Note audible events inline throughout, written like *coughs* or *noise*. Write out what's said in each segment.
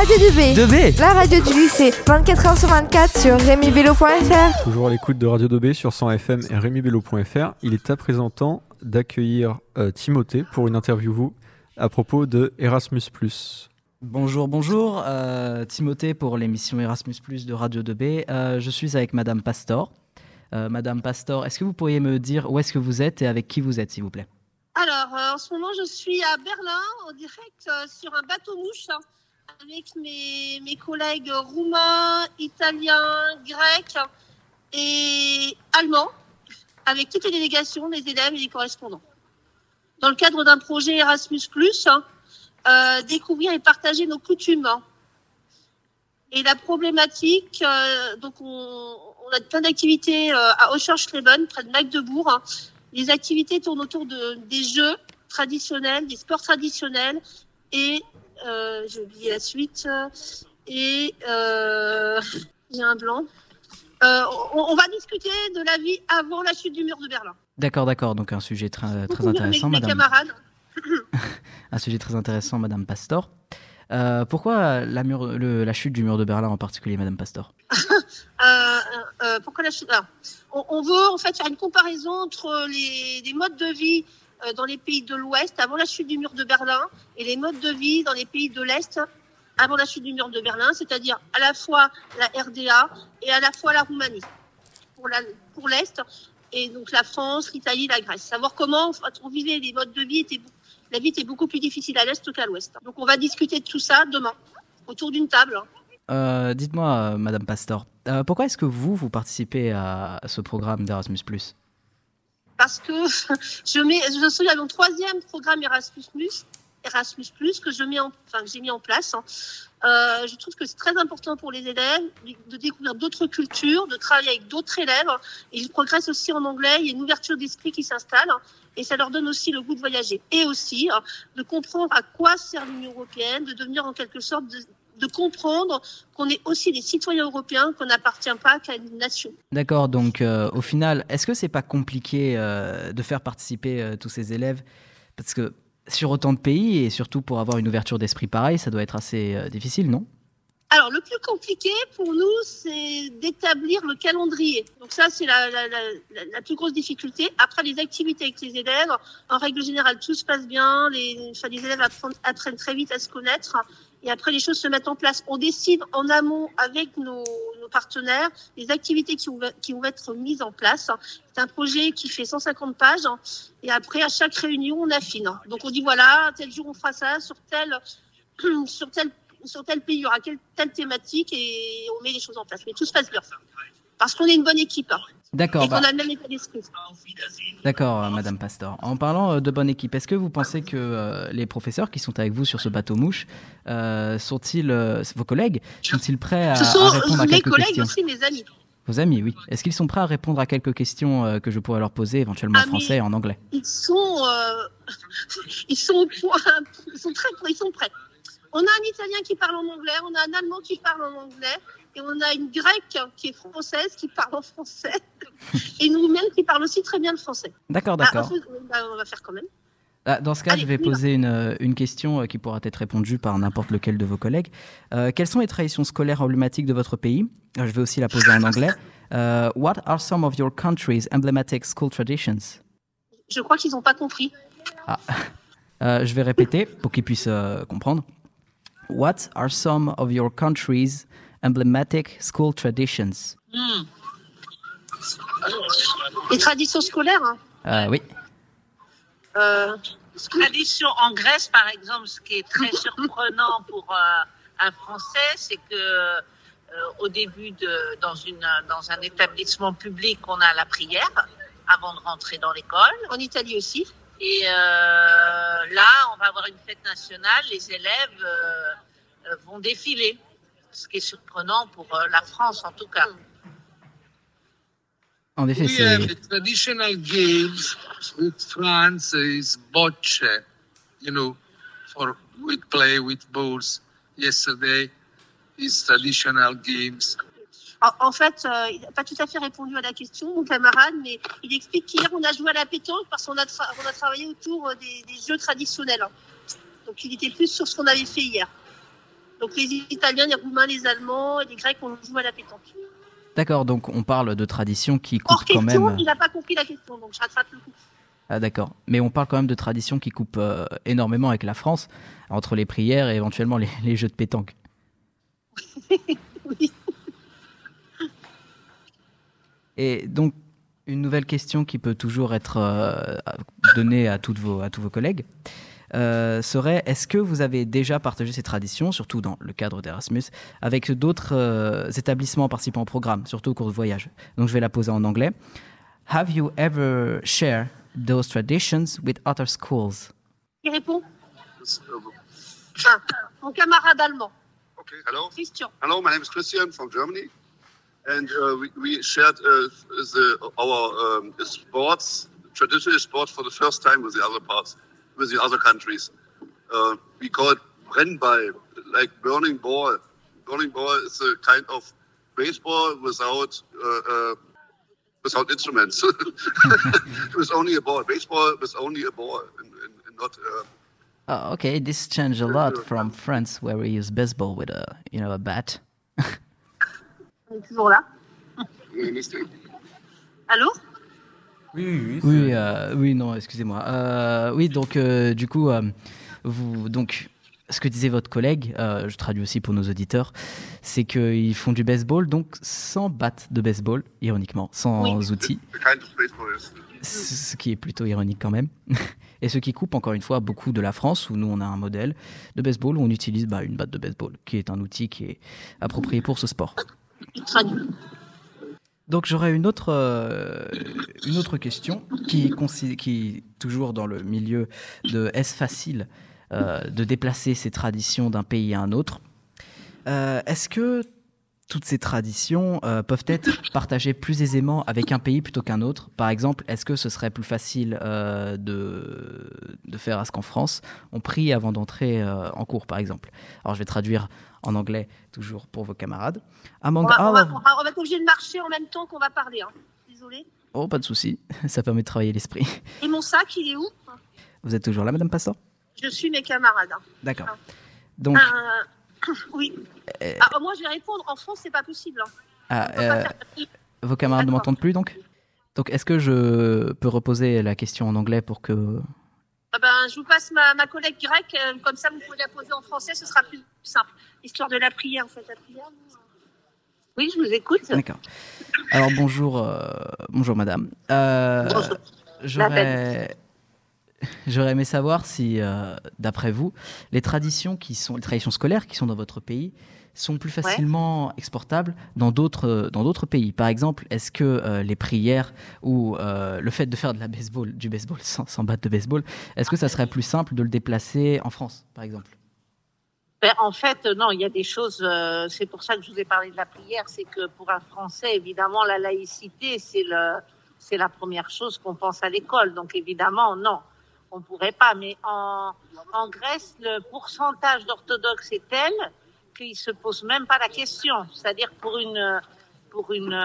Radio 2B. 2B La radio du lycée, 24h sur 24 sur rémibello.fr. Toujours à l'écoute de Radio 2B sur 100 FM et remibello.fr. Il est à présent temps d'accueillir euh, Timothée pour une interview vous à propos de Erasmus+. Bonjour, bonjour. euh, Timothée pour l'émission Erasmus Plus de Radio 2B. Euh, je suis avec Madame Pastor. Euh, Madame Pastor, est-ce que vous pourriez me dire où est-ce que vous êtes et avec qui vous êtes, s'il vous plaît? Alors, euh, en ce moment, je suis à Berlin, en direct euh, sur un bateau-mouche, hein, avec mes, collègues roumains, italiens, grecs et allemands, avec toutes les délégations, les élèves et les correspondants. Dans le cadre d'un projet Erasmus+, hein, euh, découvrir et partager nos coutumes. hein. Et la problématique, euh, donc on, a plein d'activités euh, à Oschersleben, près de Magdebourg, hein, les activités tournent autour de, des jeux traditionnels, des sports traditionnels et euh, j'ai oublié la suite et euh, j'ai un blanc. Euh, on, on va discuter de la vie avant la chute du mur de Berlin. D'accord, d'accord. Donc un sujet très, intéressant, mes, Madame. camarades. *laughs* Un sujet très intéressant, Madame Pastor. Euh, pourquoi la, mur- le- la chute du mur de Berlin en particulier, Madame Pastor? *laughs* Euh, pourquoi la chute? On, on veut en fait faire une comparaison entre les, les modes de vie dans les pays de l'Ouest avant la chute du mur de Berlin et les modes de vie dans les pays de l'Est avant la chute du mur de Berlin, c'est-à-dire à la fois la RDA et à la fois la Roumanie pour l'Est et donc la France, l'Italie, la Grèce. Savoir comment on vivait les modes de vie beau- la vie était beaucoup plus difficile à l'Est qu'à l'Ouest. Donc on va discuter de tout ça demain autour d'une table. Euh, Dites-moi, euh, Madame Pastor, euh, pourquoi est-ce que vous, vous participez à ce programme d'Erasmus parce que *laughs* je mets, je suis à mon troisième programme Erasmus Erasmus que je mets en, enfin que j'ai mis en place. hein. Euh, je trouve que c'est très important pour les élèves de découvrir d'autres cultures, de travailler avec d'autres élèves. Et ils progressent aussi en anglais. Il y a une ouverture d'esprit qui s'installe. hein, Et ça leur donne aussi le goût de voyager. Et aussi hein, de comprendre à quoi sert l'Union européenne, de devenir en quelque sorte de, de comprendre qu'on est aussi des citoyens européens, qu'on n'appartient pas qu'à une nation. D'accord, donc euh, au final, est-ce que c'est pas compliqué euh, de faire participer euh, tous ces élèves? Parce que sur autant de pays et surtout pour avoir une ouverture d'esprit pareille, ça doit être assez difficile, non? Alors, le plus compliqué pour nous, c'est d'établir le calendrier. Donc ça, c'est la, la- la plus grosse difficulté. Après, les activités avec les élèves, en règle générale, tout se passe bien. Les, enfin, les élèves apprennent, apprennent très vite à se connaître. Et après, les choses se mettent en place. On décide en amont avec nos, nos partenaires les activités qui qui vont être mises en place. C'est un projet qui fait 150 pages. Et après, à chaque réunion, on affine. Donc, on dit voilà, tel jour on fera ça, sur tel, *clears throat* sur tel sur tel pays, il y aura quelle, telle thématique et on met les choses en place. Mais tout se passe bien. Parce qu'on est une bonne équipe hein, D'accord, et qu'on bah, a le même état d'esprit. d'accord, euh, Madame Pastor. En parlant euh, de bonne équipe, est-ce que vous pensez que euh, les professeurs qui sont avec vous sur ce bateau mouche euh, sont-ils, euh, vos collègues, sont-ils prêts à, Ce à sont répondre à mes quelques collègues questions aussi, mes amis. Vos amis, oui. Est-ce qu'ils sont prêts à répondre à quelques questions que je pourrais leur poser, éventuellement en Ah, français et en anglais? Ils sont, *laughs* ils sont au point, ils sont très, ils sont prêts. On a un Italien qui parle en anglais, on a un Allemand qui parle en anglais, et on a une Grecque qui est française qui parle en français, *laughs* et une Roumaine qui parle aussi très bien le français. D'accord, Ah, d'accord. bah, on va faire quand même. Ah, Dans ce cas, Allez, je vais poser une, euh, une question euh, qui pourra être répondue par n'importe lequel de vos collègues. Euh, quelles sont les traditions scolaires emblématiques de votre pays? Je vais aussi la poser en anglais. *laughs* What are some of your country's emblematic school traditions? Je crois qu'ils n'ont pas compris. Euh, Je vais répéter pour qu'ils puissent euh, comprendre. What are some of your country's emblematic school traditions Les traditions scolaires, hein, Euh, Oui. euh, tradition en Grèce, par exemple, ce qui est très surprenant pour euh, un Français, c'est que euh, au début de dans une dans un établissement public, on a la prière avant de rentrer dans l'école. en Italie aussi. Et euh, là, on va avoir une fête nationale. Les élèves vont défiler, ce qui est surprenant pour euh, la France en tout cas. En effet, We have c'est the traditional games with France is bocce, you know, for with play with balls. Yesterday is traditional games. En, fait, euh, il n'a pas tout à fait répondu à la question, mon camarade, mais il explique qu'hier, on a joué à la pétanque parce qu'on a, tra- on a travaillé autour euh, des, des jeux traditionnels. hein. Donc, il était plus sur ce qu'on avait fait hier. Donc les Italiens, les Roumains, les Allemands et les Grecs, on joue à la pétanque. D'accord, donc on parle de traditions qui Hors quand question, même. il n'a pas compris la question, donc je rattrape le coup. Ah d'accord, mais on parle quand même de traditions qui coupent euh, énormément avec la France, entre les prières et éventuellement les, les jeux de pétanque. *laughs* Oui. Et donc, une nouvelle question qui peut toujours être euh, donnée à, toutes vos, à tous vos collègues euh, serait est-ce que vous avez déjà partagé ces traditions, surtout dans le cadre d'Erasmus, avec d'autres euh, établissements participant au programme, surtout au cours de voyage? Donc, je vais la poser en anglais. Have you ever shared those traditions with other schools? Qui répond? Uh, Ah, Mon camarade allemand, Okay, hello. Christian. Hello, my name is Christian from Germany, and uh, we, we shared uh, the, our um, sports, traditional sports, for the first time with the other parts, with the other countries. Uh, we call it Brennball, like burning ball. Burning ball is a kind of baseball without uh, uh, without instruments, *laughs* with only a ball. Baseball with only a ball, and, and, and not. Uh, Oh, okay, this changed a lot from France, where we use baseball with a, you know, a bat. On est toujours là. Allô Oui, oui, oui. Oui, euh, oui, non, excusez-moi. Euh, oui, donc, euh, du coup, euh, vous, donc, ce que disait votre collègue, euh, je traduis aussi pour nos auditeurs, c'est qu'ils font du baseball, donc sans batte de baseball, ironiquement, sans outils, baseball is. ce qui est plutôt ironique quand même. *laughs* Et ce qui coupe encore une fois beaucoup de la France, où nous on a un modèle de baseball où on utilise bah, une batte de baseball, qui est un outil qui est approprié pour ce sport. Traduit. Donc j'aurais une autre, euh, une autre question qui qui toujours dans le milieu de est-ce facile euh, de déplacer ces traditions d'un pays à un autre? Euh, Est-ce que toutes ces traditions peuvent être partagées plus aisément avec un pays plutôt qu'un autre? Par exemple, est-ce que ce serait plus facile de, de faire à ce qu'en France on prie avant d'entrer en cours, par exemple? Alors je vais traduire en anglais toujours pour vos camarades. Among On va, on, va, of- on va- on va être obligé de marcher en même temps qu'on va parler. Hein. Désolée. Oh, pas de souci, *laughs* ça permet de travailler l'esprit. Et mon sac, il est où? Vous êtes toujours là, Madame Passant? Je suis mes camarades. hein. D'accord. Donc, Euh, *coughs* oui. Euh, Ah, moi, je vais répondre. En France, c'est pas possible. hein. ah, pas euh, faire- vos camarades ne m'entendent plus, donc? Donc, est-ce que je peux reposer la question en anglais pour que... Ah ben, je vous passe ma, ma collègue grecque, euh, comme ça vous pouvez la poser en français, ce sera plus simple. Histoire de la prière, en fait, la prière. euh, Oui, je vous écoute. D'accord. Alors, bonjour, euh, bonjour Madame. Euh, Bonjour. J'aurais... *laughs* J'aurais aimé savoir si, euh, d'après vous, les traditions qui sont les traditions scolaires qui sont dans votre pays sont plus facilement exportables dans d'autres dans d'autres pays. Par exemple, est-ce que euh, les prières ou euh, le fait de faire de la baseball, du baseball sans, sans batte de baseball, est-ce que ça serait plus simple de le déplacer en France, par exemple? Ben, en fait, euh, non, il y a des choses. euh, c'est pour ça que je vous ai parlé de la prière. C'est que pour un Français, évidemment, la laïcité, c'est le, c'est la première chose qu'on pense à l'école. Donc, évidemment, non, on pourrait pas. Mais en, en Grèce, le pourcentage d'orthodoxes est tel qu'ils se posent même pas la question. C'est-à-dire pour une, pour une,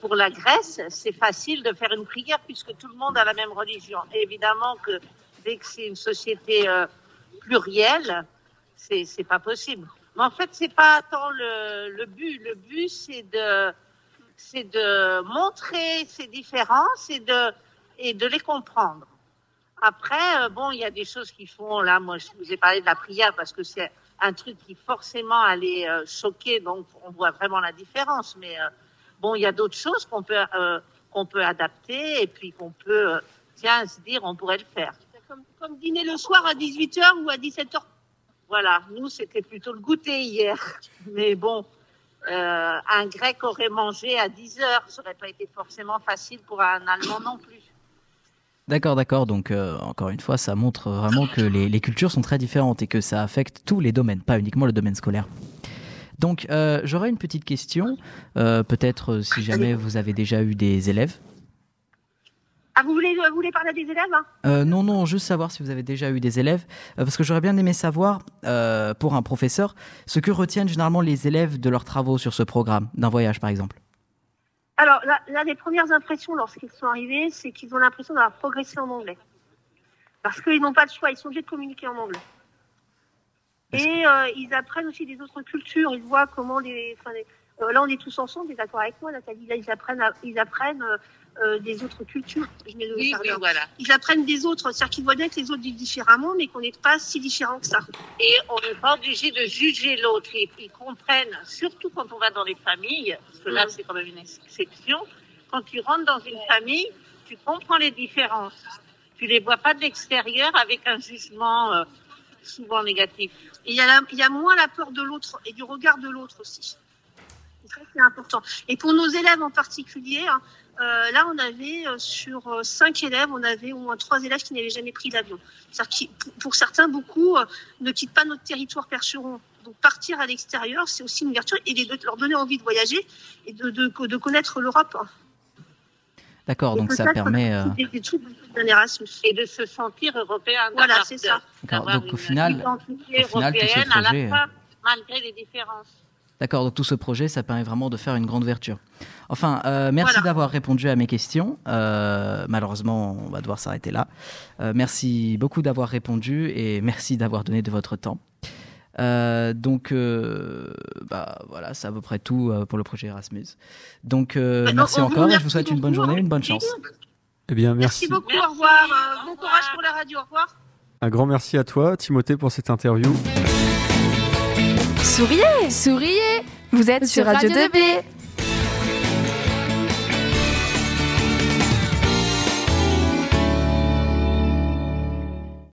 pour la Grèce, c'est facile de faire une prière puisque tout le monde a la même religion. Évidemment que dès que c'est une société euh, plurielle, c'est c'est pas possible. Mais en fait, c'est pas tant le, le but. Le but, c'est de c'est de montrer ces différences et de et de les comprendre. Après, euh, bon, il y a des choses qui font là. Moi, je vous ai parlé de la prière parce que c'est un truc qui forcément allait euh, choquer, donc on voit vraiment la différence. Mais euh, bon, il y a d'autres choses qu'on peut euh, qu'on peut adapter et puis qu'on peut tiens se dire on pourrait le faire. Comme, comme dîner le soir à 18h ou à 17h. Voilà, nous, c'était plutôt le goûter hier. *laughs* Mais bon, un grec aurait mangé à 10 heures. Ça n'aurait pas été forcément facile pour un Allemand non plus. D'accord, d'accord. Donc, euh, encore une fois, ça montre vraiment que les, les cultures sont très différentes et que ça affecte tous les domaines, pas uniquement le domaine scolaire. Donc, euh, j'aurais une petite question. Euh, Peut-être si jamais vous avez déjà eu des élèves. Ah, vous voulez, vous voulez parler à des élèves hein? Non, non, juste savoir si vous avez déjà eu des élèves, parce que j'aurais bien aimé savoir, pour un professeur, ce que retiennent généralement les élèves de leurs travaux sur ce programme, d'un voyage par exemple. Alors, là, là, les premières impressions lorsqu'ils sont arrivés, c'est qu'ils ont l'impression d'avoir progressé en anglais. Parce qu'ils n'ont pas le choix, ils sont obligés de communiquer en anglais. Et euh, ils apprennent aussi des autres cultures. Ils voient comment les. Enfin, les- euh, là, on est tous ensemble. T'es d'accord avec moi, Nathalie? Là, ils apprennent, à- ils apprennent euh, euh, des autres cultures. Je mets le Oui, oui, parleur. voilà. Ils apprennent des autres. C'est-à-dire qu'ils voient bien que les autres vivent différemment, mais qu'on n'est pas si différents que ça. Et on n'est pas obligé de juger l'autre. Ils, ils comprennent, surtout quand on va dans les familles, parce que là, c'est quand même une exception. Quand tu rentres dans une famille, tu comprends les différences. Tu les vois pas de l'extérieur avec un jugement euh, souvent négatif. Et il y, y a moins la peur de l'autre et du regard de l'autre aussi. C'est ça qui est important. Et pour nos élèves en particulier, hein, euh, là, on avait euh, sur euh, cinq élèves, on avait au moins trois élèves qui n'avaient jamais pris l'avion. Pour- certains, beaucoup euh, ne quittent pas notre territoire percheron. Donc partir à l'extérieur, c'est aussi une ouverture et de leur donner envie de voyager et de, de, de connaître l'Europe. D'accord, Et donc ça permet. des, des trucs d'un Erasmus. Et de se sentir européen. Voilà, c'est ça. D'accord, donc au final, au final, tout ce européenne à projet, la fois, malgré les différences. D'accord, donc tout ce projet, ça permet vraiment de faire une grande ouverture. Enfin, euh, merci Voilà. d'avoir répondu à mes questions. Euh, malheureusement, on va devoir s'arrêter là. Euh, merci beaucoup d'avoir répondu et merci d'avoir donné de votre temps. Euh, donc, euh, bah, voilà, c'est à peu près tout euh, pour le projet Erasmus. Donc, euh, Bah, merci vous encore et je vous souhaite une bonne journée, hein. une bonne chance. Eh bien, Merci, merci. beaucoup, Merci. au revoir. Euh, bon courage pour la radio, au revoir. Un grand merci à toi, Timothée, pour cette interview. Souriez Souriez Vous êtes sur Sur Radio Radio 2B